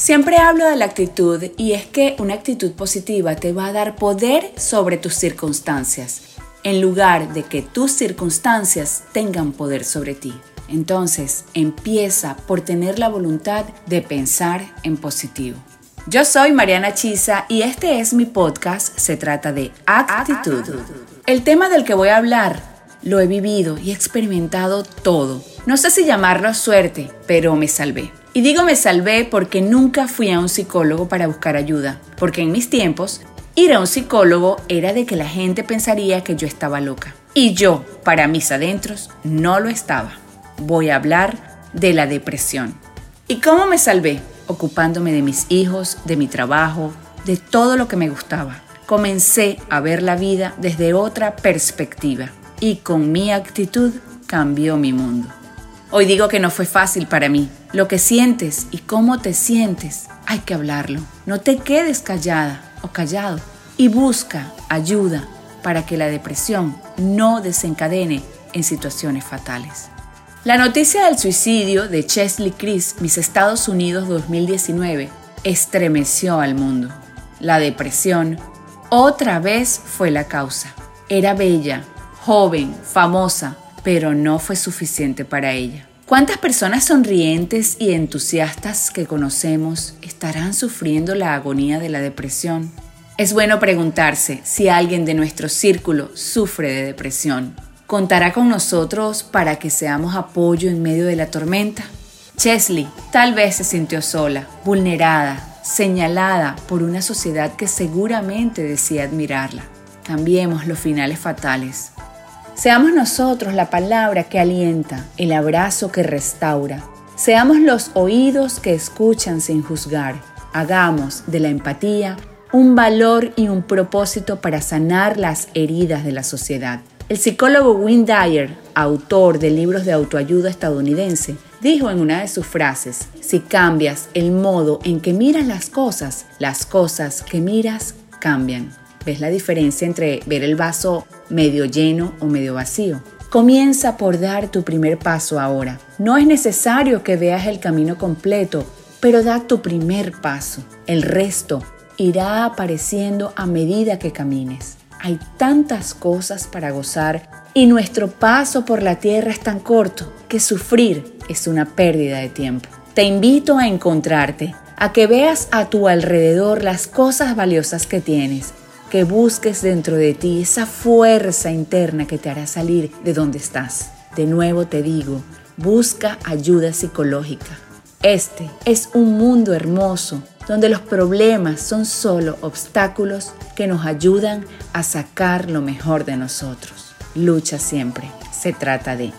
Siempre hablo de la actitud y es que una actitud positiva te va a dar poder sobre tus circunstancias, en lugar de que tus circunstancias tengan poder sobre ti. Entonces, empieza por tener la voluntad de pensar en positivo. Yo soy Mariana Chisa y este es mi podcast. Se trata de actitud. El tema del que voy a hablar lo he vivido y experimentado todo. No sé si llamarlo suerte, pero me salvé. Y digo me salvé porque nunca fui a un psicólogo para buscar ayuda, porque en mis tiempos ir a un psicólogo era de que la gente pensaría que yo estaba loca. Y yo, para mis adentros, no lo estaba. Voy a hablar de la depresión. ¿Y cómo me salvé? Ocupándome de mis hijos, de mi trabajo, de todo lo que me gustaba. Comencé a ver la vida desde otra perspectiva y con mi actitud cambió mi mundo. Hoy digo que no fue fácil para mí. Lo que sientes y cómo te sientes, hay que hablarlo. No te quedes callada o callado y busca ayuda para que la depresión no desencadene en situaciones fatales. La noticia del suicidio de Chesley Chris, mis Estados Unidos 2019, estremeció al mundo. La depresión otra vez fue la causa. Era bella, joven, famosa, pero no fue suficiente para ella. ¿Cuántas personas sonrientes y entusiastas que conocemos estarán sufriendo la agonía de la depresión? Es bueno preguntarse si alguien de nuestro círculo sufre de depresión. ¿Contará con nosotros para que seamos apoyo en medio de la tormenta? Chesley tal vez se sintió sola, vulnerada, señalada por una sociedad que seguramente decía admirarla. Cambiemos los finales fatales Seamos nosotros la palabra que alienta, el abrazo que restaura. Seamos los oídos que escuchan sin juzgar. Hagamos de la empatía un valor y un propósito para sanar las heridas de la sociedad. El psicólogo Wayne Dyer, autor de libros de autoayuda estadounidense, dijo en una de sus frases, si cambias el modo en que miras las cosas, las cosas que miras cambian. ¿Ves la diferencia entre ver el vaso medio lleno o medio vacío? Comienza por dar tu primer paso ahora. No es necesario que veas el camino completo, pero da tu primer paso. El resto irá apareciendo a medida que camines. Hay tantas cosas para gozar y nuestro paso por la tierra es tan corto que sufrir es una pérdida de tiempo. Te invito a encontrarte, a que veas a tu alrededor las cosas valiosas que tienes que busques dentro de ti esa fuerza interna que te hará salir de donde estás. De nuevo te digo, busca ayuda psicológica. Este es un mundo hermoso donde los problemas son solo obstáculos que nos ayudan a sacar lo mejor de nosotros. Lucha siempre. Se trata de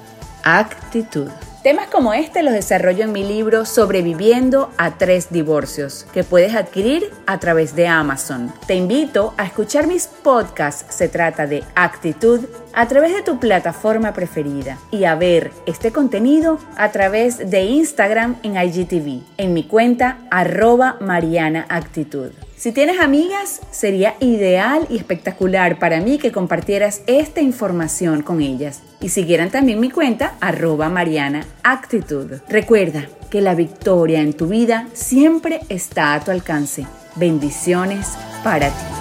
actitud. Temas como este los desarrollo en mi libro Sobreviviendo a tres divorcios, que puedes adquirir a través de Amazon. Te invito a escuchar mis podcasts, se trata de actitud, a través de tu plataforma preferida y a ver este contenido a través de Instagram en IGTV, en mi cuenta arroba Mariana Actitud. Si tienes amigas, sería ideal y espectacular para mí que compartieras esta información con ellas y siguieran también mi cuenta arroba Mariana Actitud. Recuerda que la victoria en tu vida siempre está a tu alcance. Bendiciones para ti.